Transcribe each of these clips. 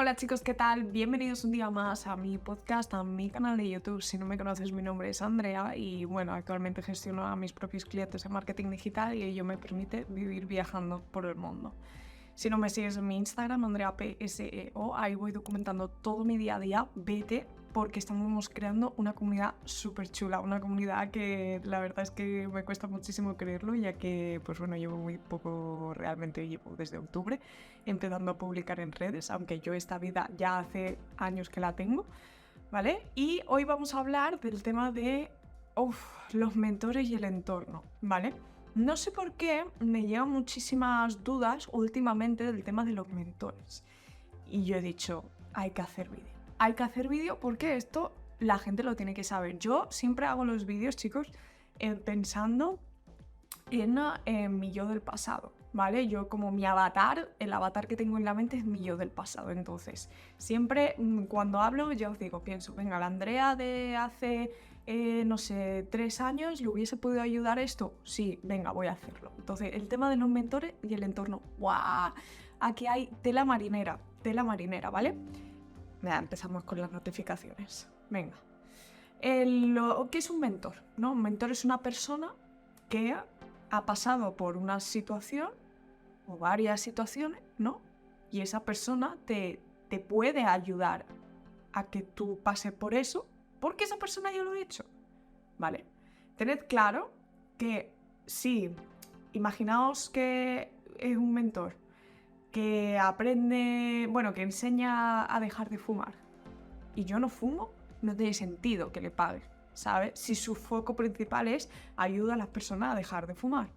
Hola chicos, ¿qué tal? Bienvenidos un día más a mi podcast, a mi canal de YouTube. Si no me conoces, mi nombre es Andrea y bueno, actualmente gestiono a mis propios clientes en marketing digital y ello me permite vivir viajando por el mundo. Si no me sigues en mi Instagram, AndreaPSEO, ahí voy documentando todo mi día a día. Vete porque estamos creando una comunidad súper chula, una comunidad que la verdad es que me cuesta muchísimo creerlo, ya que, pues bueno, llevo muy poco, realmente llevo desde octubre empezando a publicar en redes, aunque yo esta vida ya hace años que la tengo, ¿vale? Y hoy vamos a hablar del tema de los mentores y el entorno, ¿vale? No sé por qué me llegan muchísimas dudas últimamente del tema de los mentores. Y yo he dicho, hay que hacer vídeo hay que hacer vídeo porque esto la gente lo tiene que saber. Yo siempre hago los vídeos, chicos, eh, pensando en, mi yo del pasado, ¿vale? Yo como mi avatar, el avatar que tengo en la mente es mi yo del pasado. Entonces, siempre mm, cuando hablo, ya os digo, pienso, venga, la Andrea de hace, eh, no sé, tres años, ¿le hubiese podido ayudar esto? Sí, venga, voy a hacerlo. Entonces, el tema de los mentores y el entorno, ¡guau! Aquí hay tela marinera, tela marinera, ¿vale? Empezamos con las notificaciones. Venga. ¿Qué es un mentor? ¿no? Un mentor es una persona que ha pasado por una situación o varias situaciones, ¿no? Y esa persona te, te puede ayudar a que tú pases por eso porque esa persona ya lo ha hecho. ¿Vale? Tened claro que si, imaginaos que es un mentor que aprende, bueno, que enseña a dejar de fumar y yo no fumo, no tiene sentido que le pague, ¿sabes? Si su foco principal es ayuda a las personas a dejar de fumar.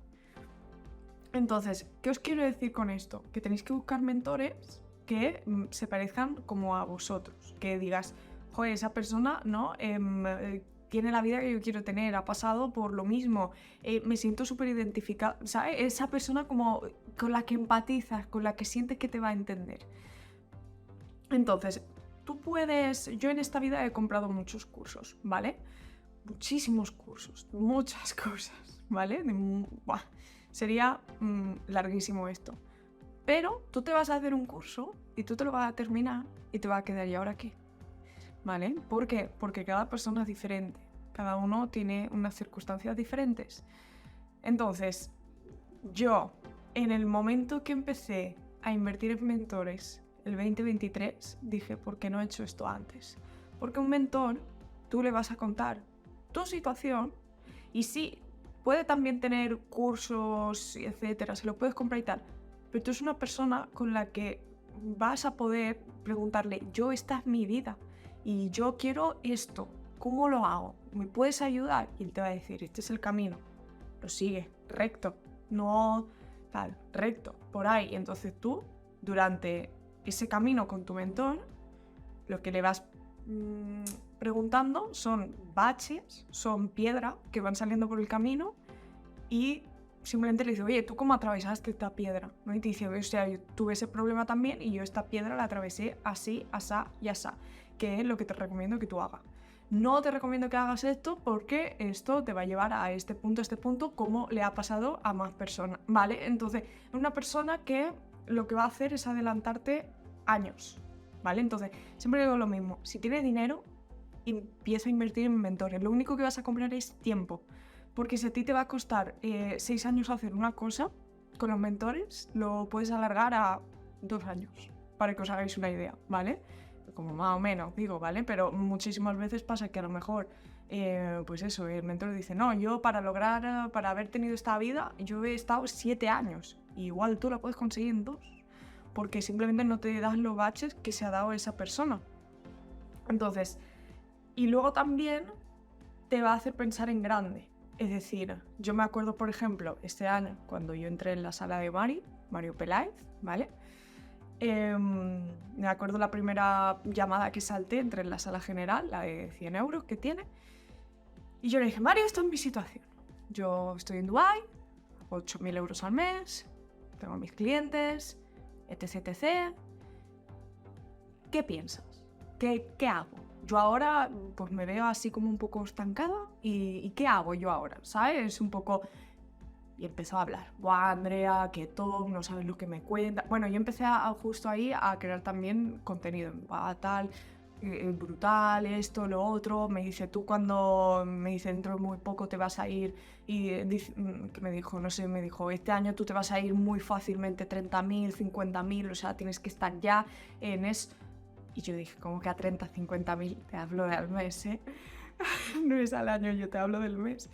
Entonces, ¿qué os quiero decir con esto? Que tenéis que buscar mentores que mm, se parezcan como a vosotros, que digas, joder, esa persona, ¿no? Em, eh, tiene la vida que yo quiero tener, ha pasado por lo mismo, eh, me siento súper identificada, ¿sabes? Esa persona como con la que empatizas, con la que sientes que te va a entender. Entonces, tú puedes, yo en esta vida he comprado muchos cursos, ¿vale? Muchísimos cursos, muchas cosas, ¿vale? sería mm, larguísimo esto. Pero tú te vas a hacer un curso y tú te lo vas a terminar y te va a quedar, ¿y ahora qué? ¿Vale? ¿Por qué? Porque cada persona es diferente. Cada uno tiene unas circunstancias diferentes. Entonces, yo, en el momento que empecé a invertir en mentores, el 2023, dije, ¿por qué no he hecho esto antes? Porque un mentor, tú le vas a contar tu situación y sí, puede también tener cursos, etcétera, se lo puedes comprar y tal, pero tú es una persona con la que vas a poder preguntarle, yo, esta es mi vida y yo quiero esto, ¿cómo lo hago? ¿Me puedes ayudar? Y él te va a decir, este es el camino, lo sigue, recto, no tal, recto, por ahí. Entonces tú, durante ese camino con tu mentor, lo que le vas mm, preguntando son baches, son piedra que van saliendo por el camino y simplemente le dice, oye, ¿tú cómo atravesaste esta piedra? ¿No? Y te dice, o sea, yo tuve ese problema también y yo esta piedra la atravesé así, asá y asá, que es lo que te recomiendo que tú hagas. No te recomiendo que hagas esto porque esto te va a llevar a este punto, a este punto, como le ha pasado a más personas, ¿vale? Entonces, una persona que lo que va a hacer es adelantarte años, ¿vale? Entonces, siempre digo lo mismo, si tienes dinero, empieza a invertir en mentores, lo único que vas a comprar es tiempo. Porque si a ti te va a costar eh, seis años hacer una cosa, con los mentores lo puedes alargar a dos años, para que os hagáis una idea, ¿vale? Como más o menos, digo, ¿vale? Pero muchísimas veces pasa que a lo mejor, eh, pues eso, el mentor dice, no, yo para lograr, para haber tenido esta vida, yo he estado siete años. igual tú la puedes conseguir en dos, porque simplemente no te das los baches que se ha dado esa persona. Entonces, y luego también te va a hacer pensar en grande. Es decir, yo me acuerdo, por ejemplo, este año, cuando yo entré en la sala de Mari, Mario Peláez, ¿vale? Em, me acuerdo la primera llamada que salté, entré en la sala general, la de 100 euros que tiene, y yo le dije, Mario, esto es mi situación. Yo estoy en Dubai, 8.000 euros al mes, tengo mis clientes, etc. ¿Qué piensas? ¿Qué, qué hago? yo ahora pues me veo así como un poco estancada y, ¿qué hago yo ahora? ¿Sabes? Un poco... Y empezó a hablar, Buah, Andrea, qué top, no sabes lo que me cuenta. Bueno, yo empecé a, justo ahí a crear también contenido, Buah, tal, eh, brutal, esto, lo otro. Me dice, tú cuando, me dice, dentro de muy poco te vas a ir, y mm, que me dijo, no sé, me dijo, este año tú te vas a ir muy fácilmente 30.000, 50.000, o sea, tienes que estar ya en eso. Y yo dije, ¿cómo que a 30, 50.000? Te hablo del mes, ¿eh? no es al año, yo te hablo del mes.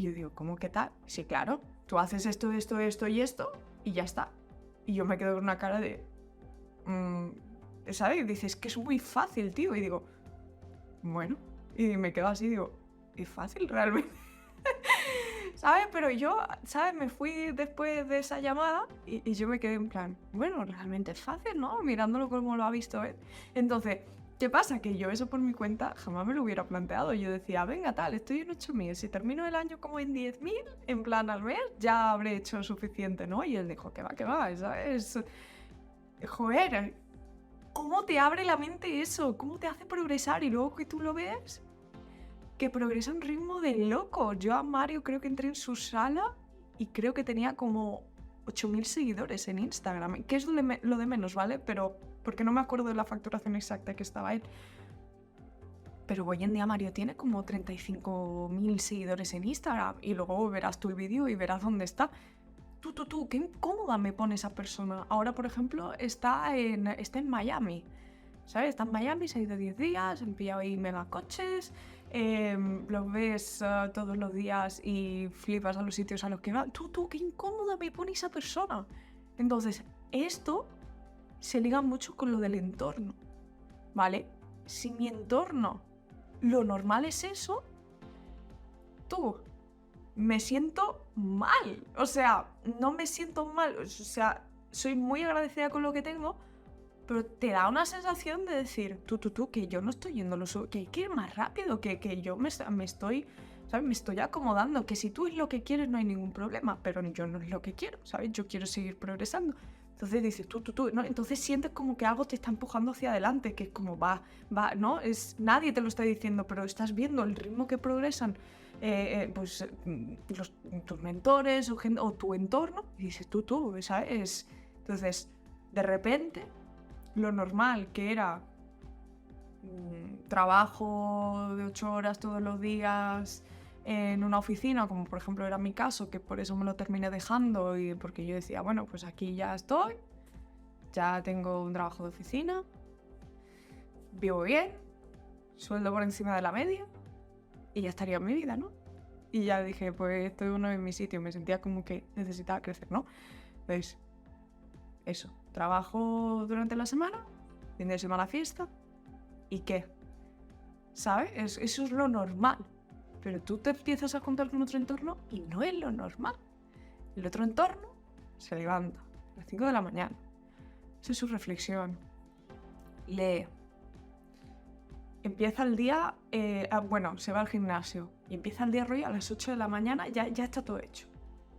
Y yo digo, ¿cómo que tal? Sí, claro, tú haces esto, esto, esto y esto, y ya está. Y yo me quedo con una cara de... Mm, ¿Sabes? Dices que es muy fácil, tío. Y digo, bueno. Y me quedo así, digo, es fácil realmente. ¿Sabes? Pero yo, ¿sabes? Me fui después de esa llamada y, yo me quedé en plan, bueno, realmente es fácil, ¿no? Mirándolo como lo ha visto él. Entonces, ¿qué pasa? Que yo eso por mi cuenta jamás me lo hubiera planteado. Yo decía, venga, tal, estoy en 8.000. Si termino el año como en 10.000, en plan al mes, ya habré hecho suficiente, ¿no? Y él dijo, que va, que va, ¿sabes? Joder, ¿cómo te abre la mente eso? ¿Cómo te hace progresar? Y luego que tú lo ves, que progresa a un ritmo de loco. Yo a Mario creo que entré en su sala y creo que tenía como 8.000 seguidores en Instagram, que es lo de, menos, ¿vale? Pero porque no me acuerdo de la facturación exacta que estaba él. Pero hoy en día Mario tiene como 35.000 seguidores en Instagram y luego verás tu vídeo y verás dónde está tú, tú, tú, qué incómoda me pone esa persona. Ahora, por ejemplo, está en, está en Miami. ¿Sabes? Está en Miami, se ha ido 10 días, han pillado ahí mega coches, eh, los ves eh, todos los días y flipas a los sitios a los que va. Tú, tú, qué incómoda me pone esa persona. Entonces, esto se liga mucho con lo del entorno. ¿Vale? Si mi entorno lo normal es eso, tú me siento mal. O sea, no me siento mal. O sea, soy muy agradecida con lo que tengo, pero te da una sensación de decir, tú, tú, tú, que yo no estoy yendo lo que hay que ir más rápido, que, que yo me, me estoy, ¿sabes? Me estoy acomodando, que si tú es lo que quieres no hay ningún problema, pero yo no es lo que quiero, ¿sabes? Yo quiero seguir progresando. Entonces dices, tú, tú, tú, ¿no? Entonces sientes como que algo te está empujando hacia adelante, que es como va, va, ¿no? Es, nadie te lo está diciendo, pero estás viendo el ritmo que progresan eh, eh, pues, mm, tus mentores o, tu entorno y dices tú, tú, ¿sabes? Entonces, de repente, lo normal que era mm, trabajo de ocho horas todos los días en una oficina, como por ejemplo era mi caso, que por eso me lo terminé dejando y porque yo decía, bueno, pues aquí ya estoy, ya tengo un trabajo de oficina, vivo bien, sueldo por encima de la media, y ya estaría en mi vida, ¿no? Y ya dije, pues esto es uno de mis sitios, me sentía como que necesitaba crecer, ¿no? Entonces, eso, trabajo durante la semana, fin de semana fiesta, ¿y qué? ¿Sabes? eso es lo normal. Pero tú te empiezas a juntar con otro entorno y no es lo normal. El otro entorno se levanta a las 5 de la mañana. Es su reflexión. Lee, empieza el día, eh, ah, bueno, se va al gimnasio y empieza el día rollo a las 8 de la mañana, ya, ya está todo hecho.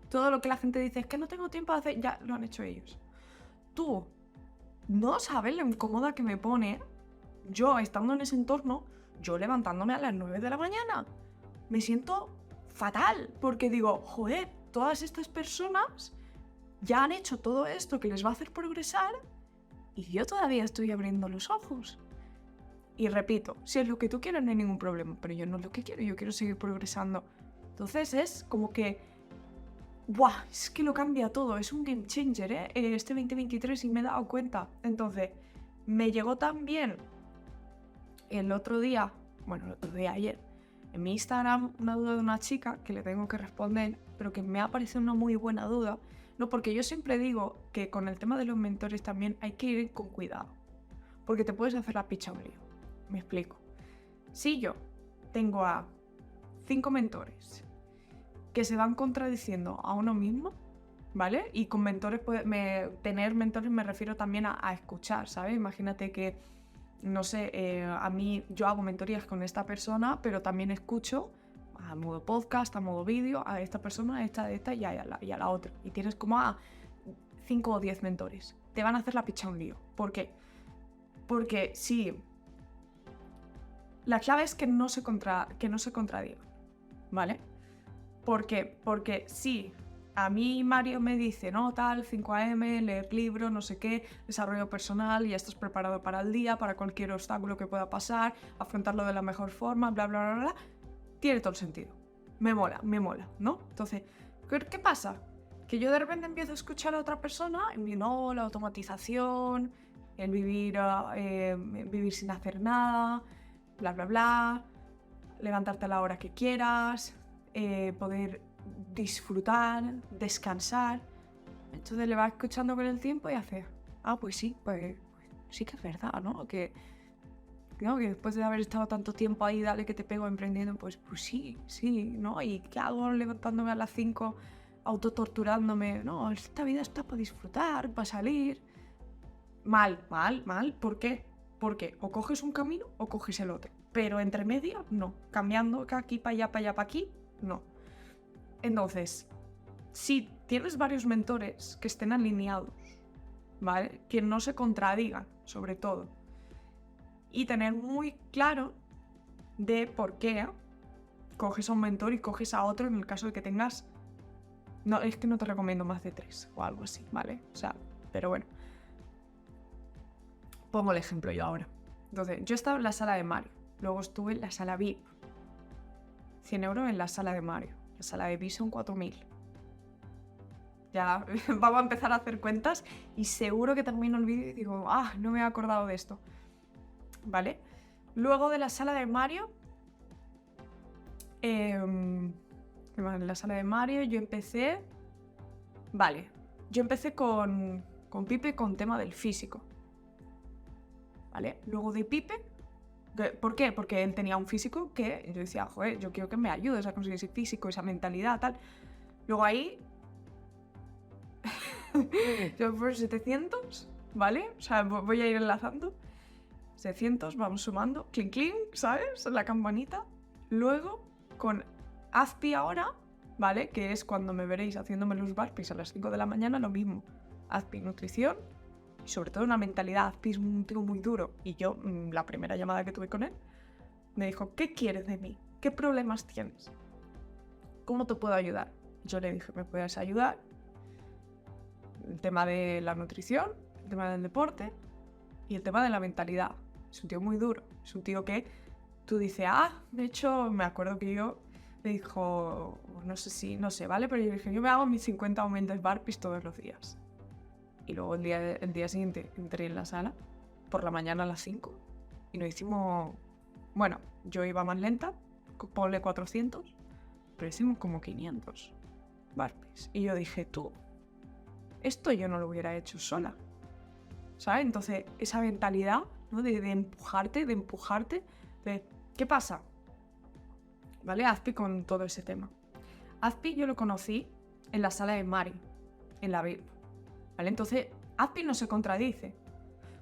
Todo lo que la gente dice es que no tengo tiempo de hacer, ya lo han hecho ellos. Tú no sabes lo incómoda que me pone yo estando en ese entorno, yo levantándome a las 9 de la mañana. Me siento fatal porque digo, joder, todas estas personas ya han hecho todo esto que les va a hacer progresar y yo todavía estoy abriendo los ojos. Y repito, si es lo que tú quieres no hay ningún problema, pero yo no es lo que quiero, yo quiero seguir progresando. Entonces es como que, ¡buah! Es que lo cambia todo, es un game changer, ¿eh? Este 2023 y me he dado cuenta. Entonces, me llegó también el otro día, bueno, el otro día ayer, en mi Instagram una duda de una chica que le tengo que responder, pero que me ha parecido una muy buena duda. No, porque yo siempre digo que con el tema de los mentores también hay que ir con cuidado, porque te puedes hacer la picha un lío. Me explico. Si yo tengo a cinco mentores que se van contradiciendo a uno mismo, ¿vale? Y con mentores, tener mentores me refiero también a, escuchar, ¿sabes? Imagínate que, no sé, eh, a mí yo hago mentorías con esta persona, pero también escucho a modo podcast, a modo vídeo, a esta persona, a esta, a esta y a, la, y a la otra. Y tienes como a cinco o diez mentores. Te van a hacer la picha un lío. ¿Por qué? Porque si la clave es que no se, contra, que no se contradigan, ¿vale? ¿Por qué? Porque si a mí Mario me dice, no, tal, 5am, leer libro, no sé qué, desarrollo personal, ya estás preparado para el día, para cualquier obstáculo que pueda pasar, afrontarlo de la mejor forma, bla, bla, bla, bla, tiene todo el sentido. Me mola, me mola, ¿no? Entonces, ¿qué, pasa? Que yo de repente empiezo a escuchar a otra persona y me no, la automatización, el vivir, ah, eh, vivir sin hacer nada, bla, bla, bla, levantarte a la hora que quieras, eh, poder disfrutar, descansar. Entonces le va escuchando con el tiempo y hace, ah, pues sí, pues, sí que es verdad, ¿no? Que, que después de haber estado tanto tiempo ahí, dale que te pego emprendiendo, pues, pues sí, sí, ¿no? ¿Y qué hago levantándome a las 5, autotorturándome? No, esta vida está para disfrutar, para salir. Mal, mal, mal. ¿Por qué? Porque o coges un camino o coges el otro. Pero entre medio, no. Cambiando aquí para allá, para allá, para aquí, no. Entonces, si tienes varios mentores que estén alineados, ¿vale? Que no se contradigan, sobre todo. Y tener muy claro de por qué coges a un mentor y coges a otro en el caso de que tengas... No, es que no te recomiendo más de tres o algo así, ¿vale? O sea, pero bueno. Pongo el ejemplo yo ahora. Entonces, yo estaba en la sala de Mario. Luego estuve en la sala VIP. 100 euros en la sala de Mario sala de Vision 4000. Ya vamos a empezar a hacer cuentas y seguro que termino el vídeo y digo, ah, no me he acordado de esto. ¿Vale? Luego de la sala de Mario, em, en la sala de Mario yo empecé, vale, yo empecé con, con Pipe con tema del físico. ¿Vale? Luego de Pipe ¿Por qué? Porque él tenía un físico que yo decía, joder, yo quiero que me ayudes a conseguir ese físico, esa mentalidad, tal. Luego ahí. yo por 700, ¿vale? O sea, voy a ir enlazando. 700, vamos sumando. Clink, clink, ¿sabes? La campanita. Luego, con Azpi ahora, ¿vale? Que es cuando me veréis haciéndome los barpis a las 5 de la mañana, lo mismo. Azpi Nutrición, y sobre todo una mentalidad, es un tío muy duro. Y yo, mm, la primera llamada que tuve con él, me dijo, ¿qué quieres de mí? ¿Qué problemas tienes? ¿Cómo te puedo ayudar? Yo le dije, ¿me puedes ayudar? El tema de la nutrición, el tema del deporte y el tema de la mentalidad. Es un tío muy duro. Es un tío que tú dices, ah, de hecho, me acuerdo que yo le dijo, no sé si, no sé, ¿vale? Pero yo dije, yo me hago mis 50 aumentos barpis todos los días. Y luego el día, el día siguiente entré en la sala, por la mañana a las 5, y nos hicimos, bueno, yo iba más lenta, ponle 400, pero hicimos como 500 barpees. Y yo dije, tú, esto yo no lo hubiera hecho sola. ¿Sabes? Entonces, esa mentalidad ¿no? de, empujarte, de empujarte, de, ¿qué pasa? ¿Vale? Azpi con todo ese tema. Azpi yo lo conocí en la sala de Mari, en la VIP. Entonces, Azpi no se contradice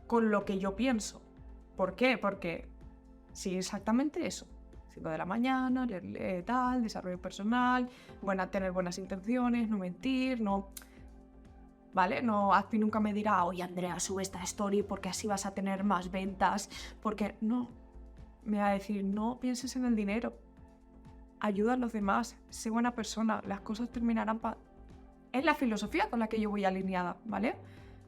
con lo que yo pienso. ¿Por qué? Porque sí, exactamente eso. 5 de la mañana, tal, desarrollo personal, buena, tener buenas intenciones, no mentir, no... ¿Vale? No, Azpi nunca me dirá, oye Andrea, sube esta story porque así vas a tener más ventas, porque no. Me va a decir, no pienses en el dinero, ayuda a los demás, sé buena persona, las cosas terminarán es la filosofía con la que yo voy alineada, ¿vale?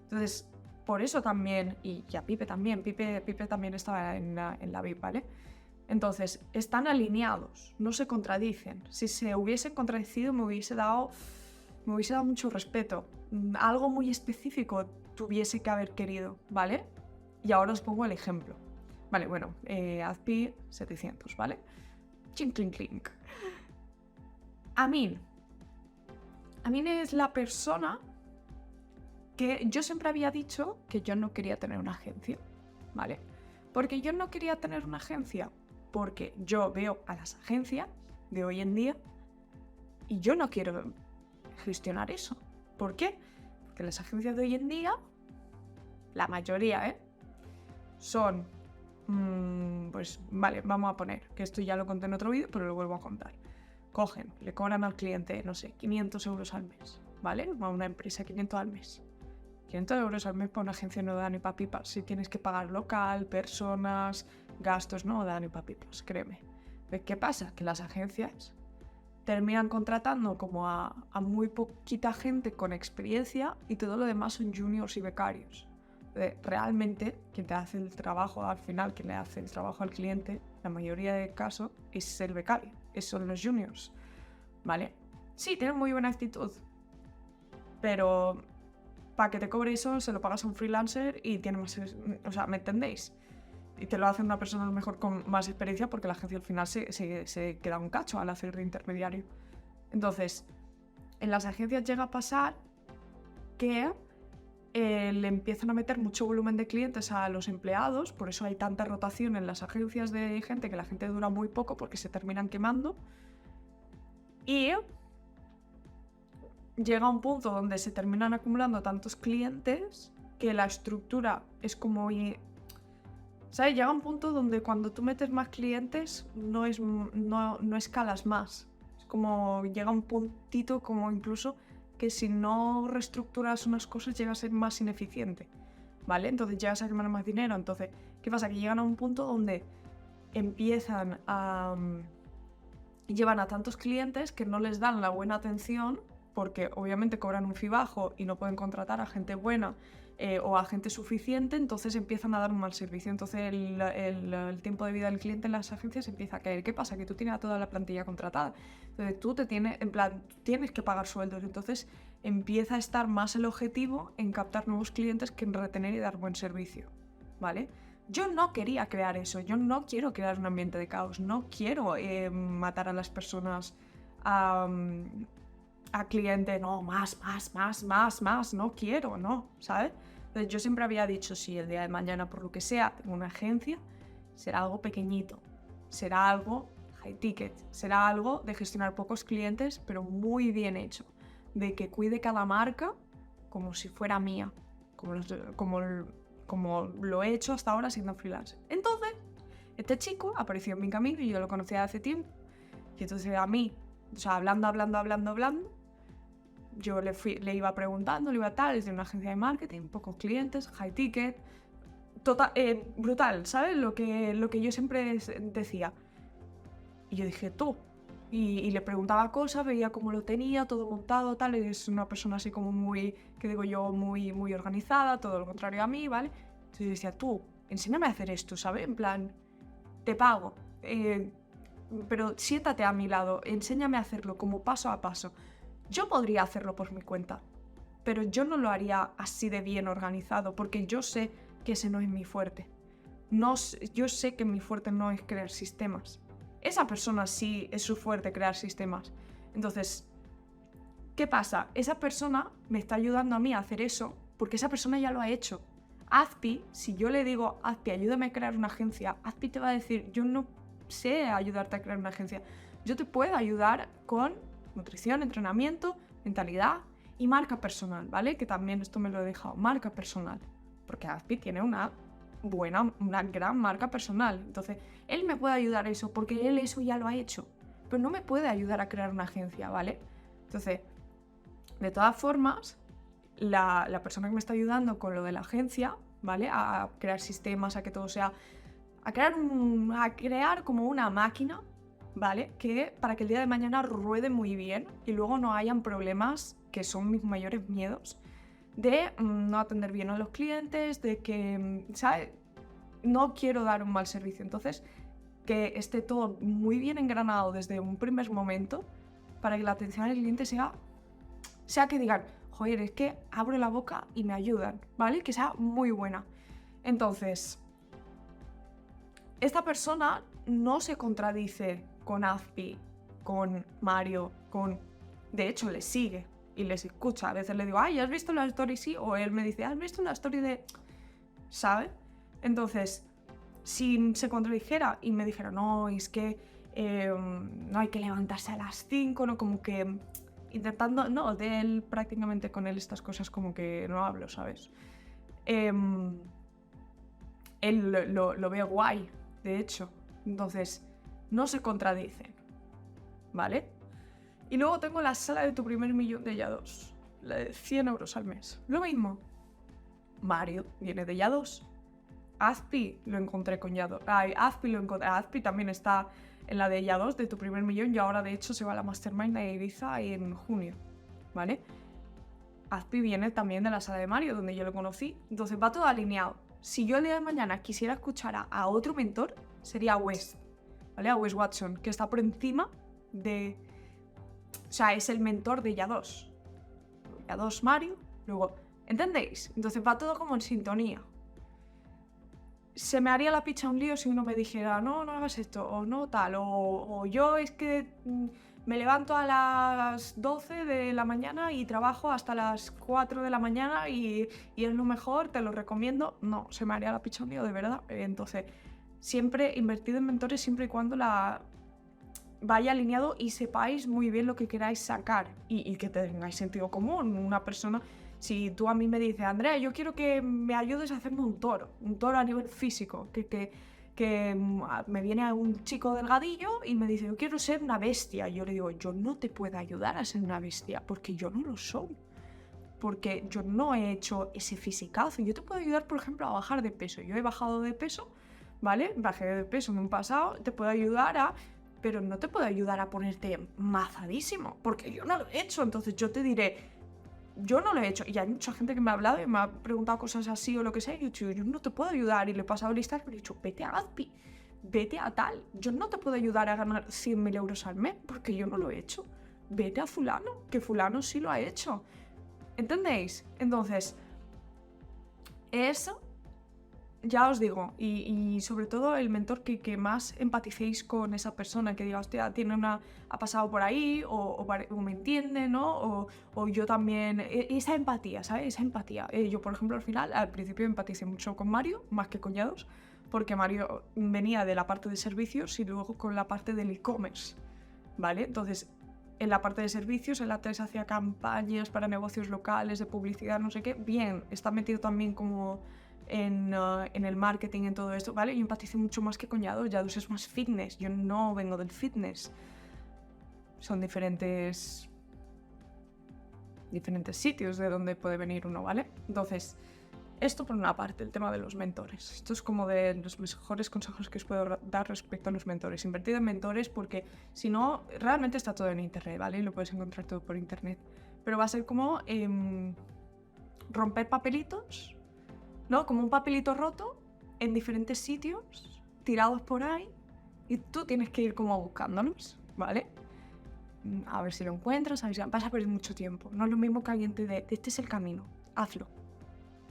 Entonces, por eso también, y ya Pipe también, Pipe, Pipe también estaba en la, en la VIP, ¿vale? Entonces, están alineados, no se contradicen. Si se hubiesen contradicido, me hubiese dado, me hubiese dado mucho respeto. Algo muy específico tuviese que haber querido, ¿vale? Y ahora os pongo el ejemplo. Vale, bueno, eh, Azpi 700, ¿vale? Ching, clink, clink. Amin, a mí es la persona que yo siempre había dicho que yo no quería tener una agencia, ¿vale? Porque yo no quería tener una agencia porque yo veo a las agencias de hoy en día y yo no quiero gestionar eso. ¿Por qué? Porque las agencias de hoy en día, la mayoría, ¿eh? Son, mm, pues vale, vamos a poner, que esto ya lo conté en otro vídeo, pero lo vuelvo a contar cogen, le cobran al cliente, no sé, 500 euros al mes, ¿vale? A una empresa 500 al mes. 500 euros al mes para una agencia no da ni para pipas. Si tienes que pagar local, personas, gastos, no da ni para pipas, créeme. ¿Qué pasa? Que las agencias terminan contratando como a, muy poquita gente con experiencia y todo lo demás son juniors y becarios. realmente quien te hace el trabajo al final, quien le hace el trabajo al cliente, la mayoría de casos es el becario, son los juniors. ¿Vale? Sí, tienen muy buena actitud, pero para que te cobre eso se lo pagas a un freelancer y tiene más... O sea, ¿me entendéis? Y te lo hace una persona mejor con más experiencia porque la agencia al final se, se, queda un cacho al hacer de intermediario. Entonces, en las agencias llega a pasar que eh, le empiezan a meter mucho volumen de clientes a los empleados, por eso hay tanta rotación en las agencias de gente que la gente dura muy poco porque se terminan quemando. Y llega un punto donde se terminan acumulando tantos clientes que la estructura es como... ¿Sabes? Llega un punto donde cuando tú metes más clientes no, es, no, no escalas más. Es como llega un puntito como incluso que si no reestructuras unas cosas llega a ser más ineficiente. ¿Vale? Entonces llegas a quemar más dinero. Entonces, ¿qué pasa? Que llegan a un punto donde empiezan a... llevan a tantos clientes que no les dan la buena atención porque obviamente cobran un fee bajo y no pueden contratar a gente buena eh, o a gente suficiente, entonces empiezan a dar un mal servicio. Entonces el, tiempo de vida del cliente en las agencias empieza a caer. ¿Qué pasa? Que tú tienes toda la plantilla contratada. Entonces tú te tienes, en plan, tienes que pagar sueldos. Entonces empieza a estar más el objetivo en captar nuevos clientes que en retener y dar buen servicio. ¿Vale? Yo no quería crear eso, yo no quiero crear un ambiente de caos, no quiero eh, matar a las personas a, a cliente, no, más, más, más, más, más, no quiero, no, ¿sabes? Entonces yo siempre había dicho, si el día de mañana, por lo que sea, tengo una agencia, será algo pequeñito, será algo high ticket, será algo de gestionar pocos clientes, pero muy bien hecho, de que cuide cada marca como si fuera mía, como, como, lo he hecho hasta ahora siendo freelance. Entonces, este chico apareció en mi camino y yo lo conocía hace tiempo, y entonces a mí, o sea, hablando, hablando, hablando, hablando, yo le, fui, le iba preguntando, le iba tal, es de una agencia de marketing, pocos clientes, high ticket, total, eh, brutal, ¿sabes? Lo que, lo que yo siempre decía. Y yo dije, tú. Y, le preguntaba cosas, veía cómo lo tenía, todo montado, tal. Es una persona así como muy, que digo yo, muy, muy organizada, todo lo contrario a mí, ¿vale? Entonces yo decía, tú, enséñame a hacer esto, ¿sabes? En plan, te pago. Eh, pero siéntate a mi lado, enséñame a hacerlo como paso a paso. Yo podría hacerlo por mi cuenta, pero yo no lo haría así de bien organizado, porque yo sé que ese no es mi fuerte. No, yo sé que mi fuerte no es crear sistemas. Esa persona sí es su fuerte crear sistemas. Entonces, ¿qué pasa? Esa persona me está ayudando a mí a hacer eso porque esa persona ya lo ha hecho. Azpi, si yo le digo, Azpi, ayúdame a crear una agencia, Azpi te va a decir, yo no sé ayudarte a crear una agencia. Yo te puedo ayudar con nutrición, entrenamiento, mentalidad y marca personal, ¿vale? Que también esto me lo he dejado, marca personal, porque Aspi tiene una buena, una gran marca personal. Entonces, él me puede ayudar a eso, porque él eso ya lo ha hecho, pero no me puede ayudar a crear una agencia, ¿vale? Entonces, de todas formas, la, la persona que me está ayudando con lo de la agencia, ¿vale? A crear sistemas, a que todo sea... A crear, un, a crear como una máquina ¿vale? Que para que el día de mañana ruede muy bien y luego no hayan problemas, que son mis mayores miedos, de mm, no atender bien a los clientes, de que, mm, ¿sabes? No quiero dar un mal servicio. Entonces, que esté todo muy bien engranado desde un primer momento para que la atención al cliente sea, sea que digan, joder, es que abro la boca y me ayudan, ¿vale? Que sea muy buena. Entonces, esta persona no se contradice con Azpi, con Mario, con... De hecho, le sigue y les escucha. A veces le digo, ay, ¿has visto la story? Sí. O él me dice, ¿has visto la story de...? ¿Sabe? Entonces, si se contradijera y me dijera, no, es que em, no hay que levantarse a las 5, ¿no? Como que intentando, no, de él prácticamente con él estas cosas como que no hablo, ¿sabes? Em, él lo, lo, veo guay, de hecho. Entonces, no se contradicen. ¿Vale? Y luego tengo la sala de tu primer millón de yados. La de 100 euros al mes. Lo mismo. Mario viene de yados. Azpi lo encontré con ya dos. Ay, Azpi lo encontré. Azpi también está en la de ya dos, de tu primer millón, y ahora de hecho se va a la Mastermind de Ibiza en junio. ¿Vale? Azpi viene también de la sala de Mario, donde yo lo conocí. Entonces va todo alineado. Si yo el día de mañana quisiera escuchar a, otro mentor, sería a Wes, ¿vale? A Wes Watson, que está por encima de. O sea, es el mentor de Ya2. Ya2 Mario, luego. ¿Entendéis? Entonces va todo como en sintonía. Se me haría la picha un lío si uno me dijera, no, no hagas esto, o no tal, o, yo es que mm, me levanto a las 12 de la mañana y trabajo hasta las 4 de la mañana y, es lo mejor, te lo recomiendo. No, se me haría la picha de verdad. Entonces, siempre invertid en mentores siempre y cuando la vaya alineado y sepáis muy bien lo que queráis sacar y, que tengáis sentido común. Una persona, si tú a mí me dices, Andrea, yo quiero que me ayudes a hacerme un toro, un toro a nivel físico, que, que que mm, me viene un chico delgadillo y me dice, yo quiero ser una bestia. Yo le digo, yo no te puedo ayudar a ser una bestia porque yo no lo soy. Porque yo no he hecho ese fisicazo. Yo te puedo ayudar, por ejemplo, a bajar de peso. Yo he bajado de peso, ¿vale? Bajé de peso en un pasado, te puedo ayudar a... Pero no te puedo ayudar a ponerte mazadísimo, porque yo no lo he hecho. Entonces yo te diré, yo no lo he hecho. Y hay mucha gente que me ha hablado y me ha preguntado cosas así o lo que sea. Y yo, yo no te puedo ayudar. Y le he pasado listas, pero he dicho, vete a Azpi, vete a tal. Yo no te puedo ayudar a ganar 100.000 euros al mes porque yo no lo he hecho. Vete a Fulano, que Fulano sí lo ha hecho. ¿Entendéis? Entonces, eso ya os digo, y, sobre todo el mentor que, que, más empaticéis con esa persona, que diga, hostia, tiene una, ha pasado por ahí, o, me entiende, ¿no? O, yo también, e, esa empatía, ¿sabes? Esa empatía. Eh, yo, por ejemplo, al final, al principio empaticé mucho con Mario, más que con Yados, porque Mario venía de la parte de servicios y luego con la parte del e-commerce, ¿vale? Entonces, en la parte de servicios, en la 3 hacía campañas para negocios locales, de publicidad, no sé qué, bien, está metido también como Uh, en, el marketing, en todo esto, ¿vale? Yo empatizo mucho más que con Yadus. Yadus es más fitness, yo no vengo del fitness. Son diferentes diferentes sitios de donde puede venir uno, ¿vale? Entonces, esto por una parte, el tema de los mentores. Esto es como de los mejores consejos que os puedo dar respecto a los mentores. Invertid en mentores porque si no, realmente está todo en internet, ¿vale? Y lo puedes encontrar todo por internet. Pero va a ser como em, romper papelitos ¿no? Como un papelito roto en diferentes sitios, tirados por ahí, y tú tienes que ir como buscándolos, ¿vale? A ver si lo encuentras, a ver si vas a perder mucho tiempo. No es lo mismo que alguien te dé, este es el camino, hazlo.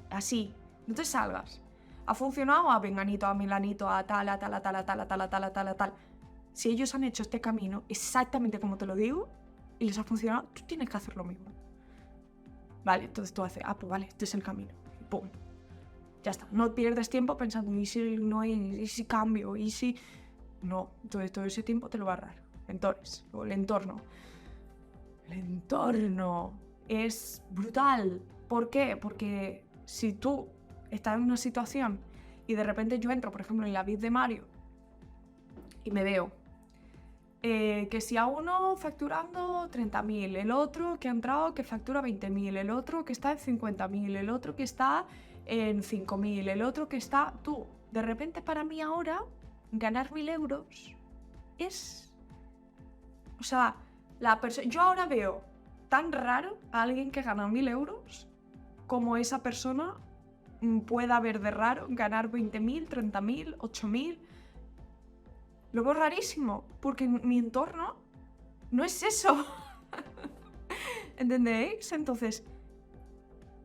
Así, no te salgas. ¿Ha funcionado? A Venganito, a Milanito, a tal, a tal, a tal, a tal, a tal, a tal, a tal, a tal. Si ellos han hecho este camino exactamente como te lo digo y les ha funcionado, tú tienes que hacer lo mismo. Vale, entonces tú haces, ah, pues vale, este es el camino. ¡Pum! Ya está. No pierdes tiempo pensando, ¿y si no hay, y si cambio? ¿Y si...? No, entonces todo ese tiempo te lo va a ahorrar. Entonces, o el entorno. El entorno es brutal. ¿Por qué? Porque si tú estás en una situación y de repente yo entro, por ejemplo, en la vid de Mario y me veo eh, que si a uno facturando 30.000, el otro que ha entrado que factura 20.000, el otro que está en 50.000, el otro que está en 5.000, el otro que está tú. De repente para mí ahora ganar 1.000 euros es... O sea, la yo ahora veo tan raro a alguien que gana 1.000 euros como esa persona pueda ver de raro ganar 20.000, 30.000, 8.000. Lo veo rarísimo, porque mi entorno no es eso. ¿Entendéis? Entonces,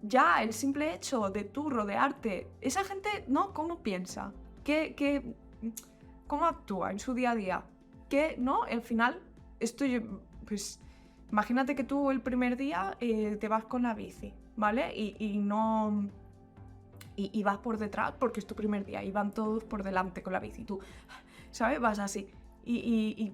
ya el simple hecho de tú rodearte, esa gente, ¿no? ¿Cómo piensa? ¿Qué, qué, cómo actúa en su día a día? Que, ¿no? Al final, esto, pues, imagínate que tú el primer día eh, te vas con la bici, ¿vale? Y, no... Y, vas por detrás porque es tu primer día y van todos por delante con la bici. Tú, ¿sabes? Vas así.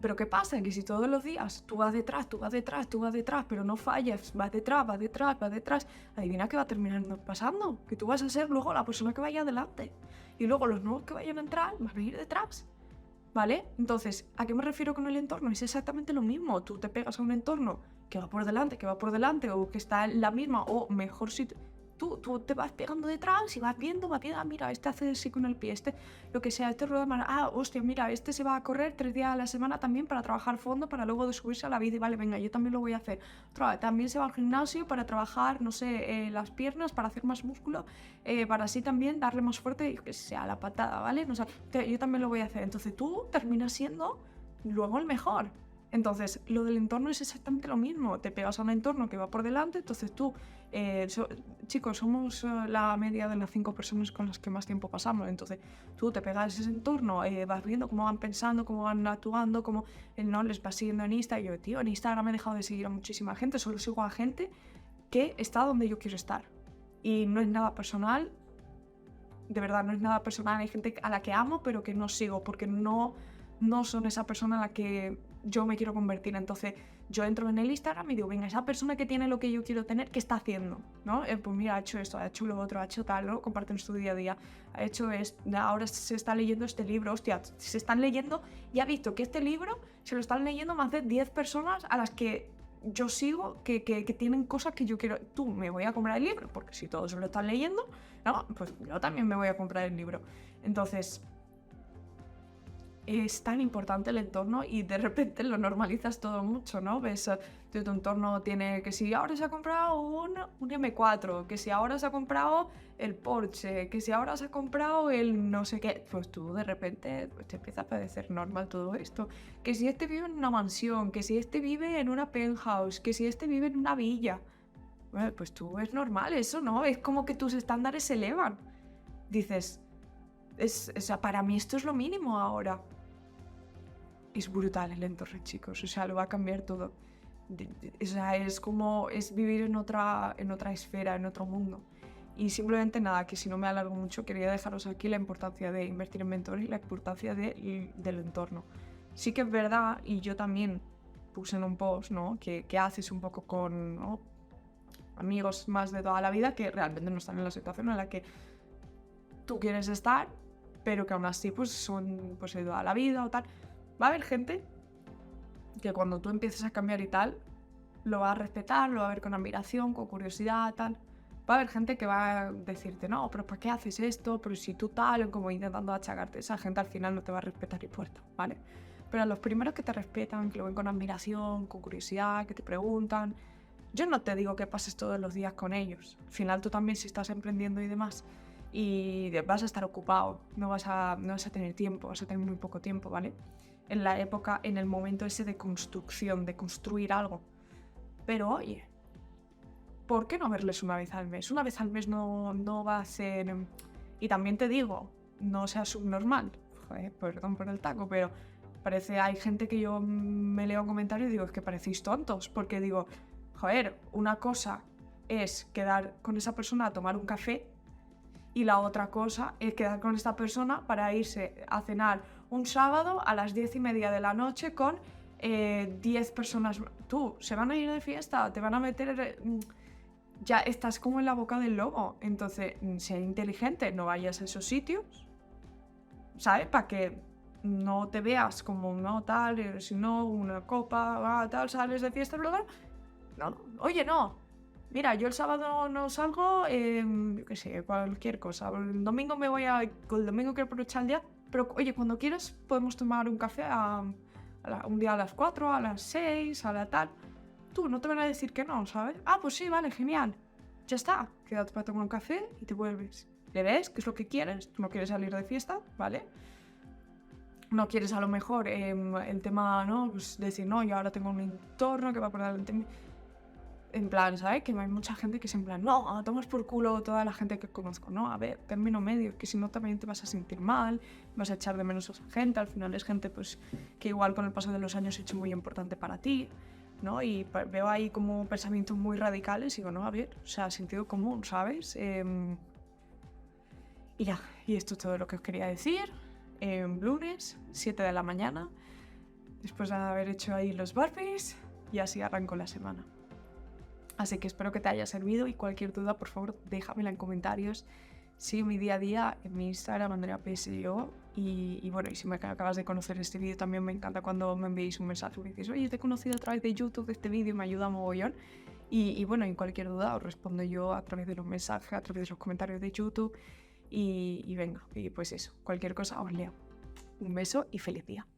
Pero ¿qué pasa? Que si todos los días tú vas detrás, tú vas detrás, tú vas detrás, pero no fallas, vas detrás, vas detrás, vas detrás, adivina qué va a terminar pasando. Que tú vas a ser luego la persona que vaya adelante. Y luego los nuevos que vayan a entrar van a ir detrás. ¿Vale? Entonces, ¿a qué me refiero con el entorno? Es exactamente lo mismo. Tú te pegas a un entorno que va por delante, que va por delante, o que está en la misma, o mejor sitio. Tú, tú te vas pegando detrás y vas viendo, vas viendo, ah, mira, este hace así con el pie, este, lo que sea, este rueda más, ah, hostia, mira, este se va a correr tres días a la semana también para trabajar fondo, para luego subirse a la y vale, venga, yo también lo voy a hacer. también se va al gimnasio para trabajar, no sé, eh, las piernas, para hacer más músculo, eh, para así también darle más fuerte, que sea la patada, ¿vale? O sea, yo también lo voy a hacer. Entonces tú terminas siendo luego el mejor. Entonces, lo del entorno es exactamente lo mismo. Te pegas a un entorno que va por delante, entonces tú, eh, chicos, somos eh, la media de las cinco personas con las que más tiempo pasamos. Entonces, tú te pegas a ese entorno, eh, vas viendo cómo van pensando, cómo van actuando, cómo no les vas siguiendo en Instagram. Yo, tío, en Instagram he dejado de seguir a muchísima gente, solo sigo a gente que está donde yo quiero estar. Y no es nada personal, de verdad, no es nada personal. Hay gente a la que amo, pero que no sigo porque no no son esa persona a la que yo me quiero convertir. Entonces yo entro en el Instagram y digo, venga, esa persona que tiene lo que yo quiero tener, ¿qué está haciendo? ¿No? Eh, pues mira, ha hecho esto, ha hecho lo otro, ha hecho tal, ¿no? Comparten su día a día. Ha hecho esto, ahora se está leyendo este libro, hostia, se están leyendo y ha visto que este libro se lo están leyendo más de 10 personas a las que yo sigo que, que, que, tienen cosas que yo quiero. Tú me voy a comprar el libro, porque si todos lo están leyendo, no, pues yo también me voy a comprar el libro. Entonces, es tan importante el entorno y de repente lo normalizas todo mucho, ¿no? Ves eh, tu entorno tiene que si ahora se ha comprado un, un, M4, que si ahora se ha comprado el Porsche, que si ahora se ha comprado el no sé qué, pues tú de repente pues, te empieza a parecer normal todo esto. Que si este vive en una mansión, que si este vive en una penthouse, que si este vive en una villa, bueno, pues tú es normal eso, ¿no? Es como que tus estándares se elevan. Dices, es, o sea, para mí esto es lo mínimo ahora es brutal el entorno, chicos. O sea, lo va a cambiar todo. O sea, es como es vivir en otra, en otra esfera, en otro mundo. Y simplemente nada, que si no me alargo mucho, quería dejaros aquí la importancia de invertir en mentores y la importancia de, del entorno. Sí que es verdad, y yo también puse en un post, ¿no? Que, que haces un poco con amigos más de toda la vida que realmente no están en la situación en la que tú quieres estar, pero que aún así pues son pues de toda la vida o tal va a haber gente que cuando tú empieces a cambiar y tal, lo va a respetar, lo va a ver con admiración, con curiosidad, tal. Va a haber gente que va a decirte, no, pero ¿por qué haces esto? Pero si tú tal, como intentando achacarte. Esa gente al final no te va a respetar y puerta, ¿vale? Pero a los primeros que te respetan, que lo ven con admiración, con curiosidad, que te preguntan, yo no te digo que pases todos los días con ellos. Al final tú también si estás emprendiendo y demás, y vas a estar ocupado, no vas a, no vas a tener tiempo, vas a tener muy poco tiempo, ¿vale? en la época, en el momento ese de construcción, de construir algo. Pero oye, ¿por qué no verles una vez al mes? Una vez al mes no, no va a ser... Y también te digo, no sea subnormal. Joder, perdón por el taco, pero parece, hay gente que yo me leo un comentario y digo, es que parecéis tontos, porque digo, joder, una cosa es quedar con esa persona a tomar un café y la otra cosa es quedar con esta persona para irse a cenar un sábado a las diez y media de la noche con 10 eh, personas. Tú, se van a ir de fiesta, te van a meter... Mm, ya estás como en la boca del lobo. Entonces, mm, sea inteligente, no vayas a esos sitios, ¿sabes? Para que no te veas como, no, tal, eh, si no, una copa, tal, sales de fiesta, bla, No, oye, no. Mira, yo el sábado no salgo, eh, yo qué sé, cualquier cosa. El domingo me voy a. El domingo quiero aprovechar el día pero oye, cuando quieras podemos tomar un café a, un día a las 4, a las 6, a la tal. Tú no te van a decir que no, ¿sabes? Ah, pues sí, vale, genial. Ya está, quédate para tomar un café y te vuelves. ¿Le ves qué es lo que quieres? Tú no quieres salir de fiesta, ¿vale? No quieres a lo mejor em, el tema, ¿no? Pues decir, no, yo ahora tengo un entorno que va por delante en plan, ¿sabes? Que hay mucha gente que es en plan, no, tomas por culo toda la gente que conozco, ¿no? A ver, término medio, que si no también te vas a sentir mal, vas a echar de menos a esa gente, al final es gente pues que igual con el paso de los años ha hecho muy importante para ti, ¿no? Y veo ahí como pensamientos muy radicales y digo, no, a ver, o sea, sentido común, ¿sabes? Em, y ya, y esto es todo lo que os quería decir. En lunes, 7 de la mañana, después de haber hecho ahí los burpees, y así arranco la semana. Así que espero que te haya servido y cualquier duda, por favor, déjamela en comentarios. Sigue mi día a día en mi Instagram, Andrea PSO. Y, y bueno, y si me acabas de conocer este vídeo, también me encanta cuando me enviéis un mensaje y me dices, oye, te he conocido a través de YouTube de este vídeo, me ayuda mogollón. Y, bueno, en cualquier duda os respondo yo a través de los mensajes, a través de los comentarios de YouTube. Y, y venga, y pues eso, cualquier cosa os leo. Un beso y feliz día.